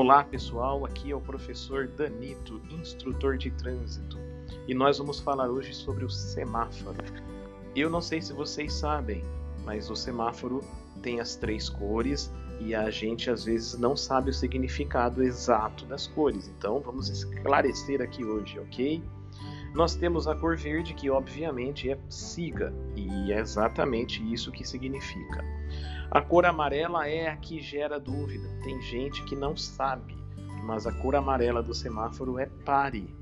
Olá pessoal, aqui é o professor Danito, instrutor de trânsito, e nós vamos falar hoje sobre o semáforo. Eu não sei se vocês sabem, mas o semáforo tem as três cores e a gente às vezes não sabe o significado exato das cores, então vamos esclarecer aqui hoje, ok? Nós temos a cor verde, que obviamente é siga, e é exatamente isso que significa. A cor amarela é a que gera dúvida. Tem gente que não sabe, mas a cor amarela do semáforo é pare.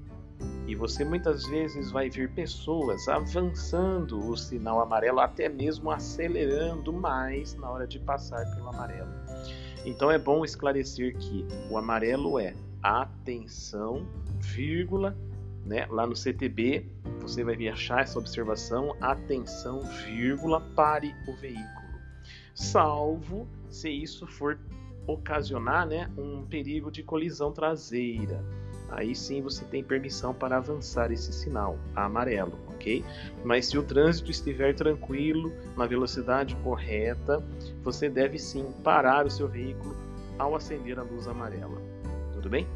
E você muitas vezes vai ver pessoas avançando o sinal amarelo, até mesmo acelerando mais na hora de passar pelo amarelo. Então é bom esclarecer que o amarelo é atenção, vírgula, né? Lá no CTB você vai achar essa observação, atenção, vírgula, pare o veículo salvo se isso for ocasionar né, um perigo de colisão traseira. Aí sim você tem permissão para avançar esse sinal amarelo, ok? Mas se o trânsito estiver tranquilo, na velocidade correta, você deve sim parar o seu veículo ao acender a luz amarela. Tudo bem?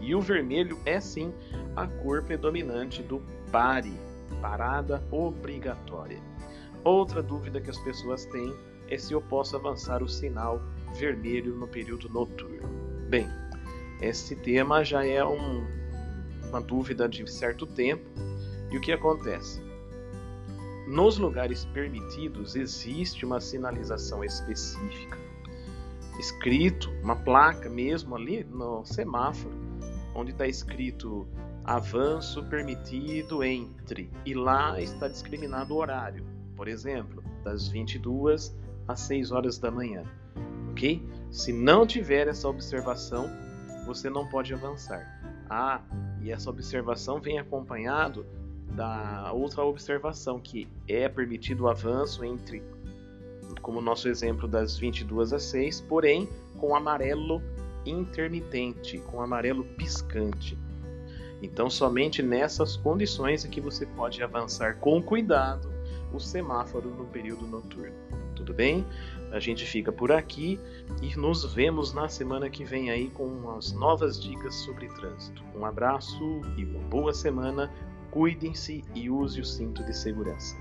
E o vermelho é sim a cor predominante do pare, parada obrigatória. Outra dúvida que as pessoas têm é se eu posso avançar o sinal vermelho no período noturno. Bem, esse tema já é um, uma dúvida de certo tempo. E o que acontece? Nos lugares permitidos existe uma sinalização específica, escrito, uma placa mesmo ali no semáforo, onde está escrito avanço permitido entre, e lá está discriminado o horário. Por exemplo, das 22 às 6 horas da manhã. Ok? Se não tiver essa observação, você não pode avançar. Ah, e essa observação vem acompanhado da outra observação que é permitido o avanço entre, como nosso exemplo das 22 às 6, porém com amarelo intermitente, com amarelo piscante. Então, somente nessas condições é que você pode avançar com cuidado o semáforo no período noturno tudo bem? A gente fica por aqui e nos vemos na semana que vem aí com umas novas dicas sobre trânsito. Um abraço e uma boa semana. Cuidem-se e use o cinto de segurança.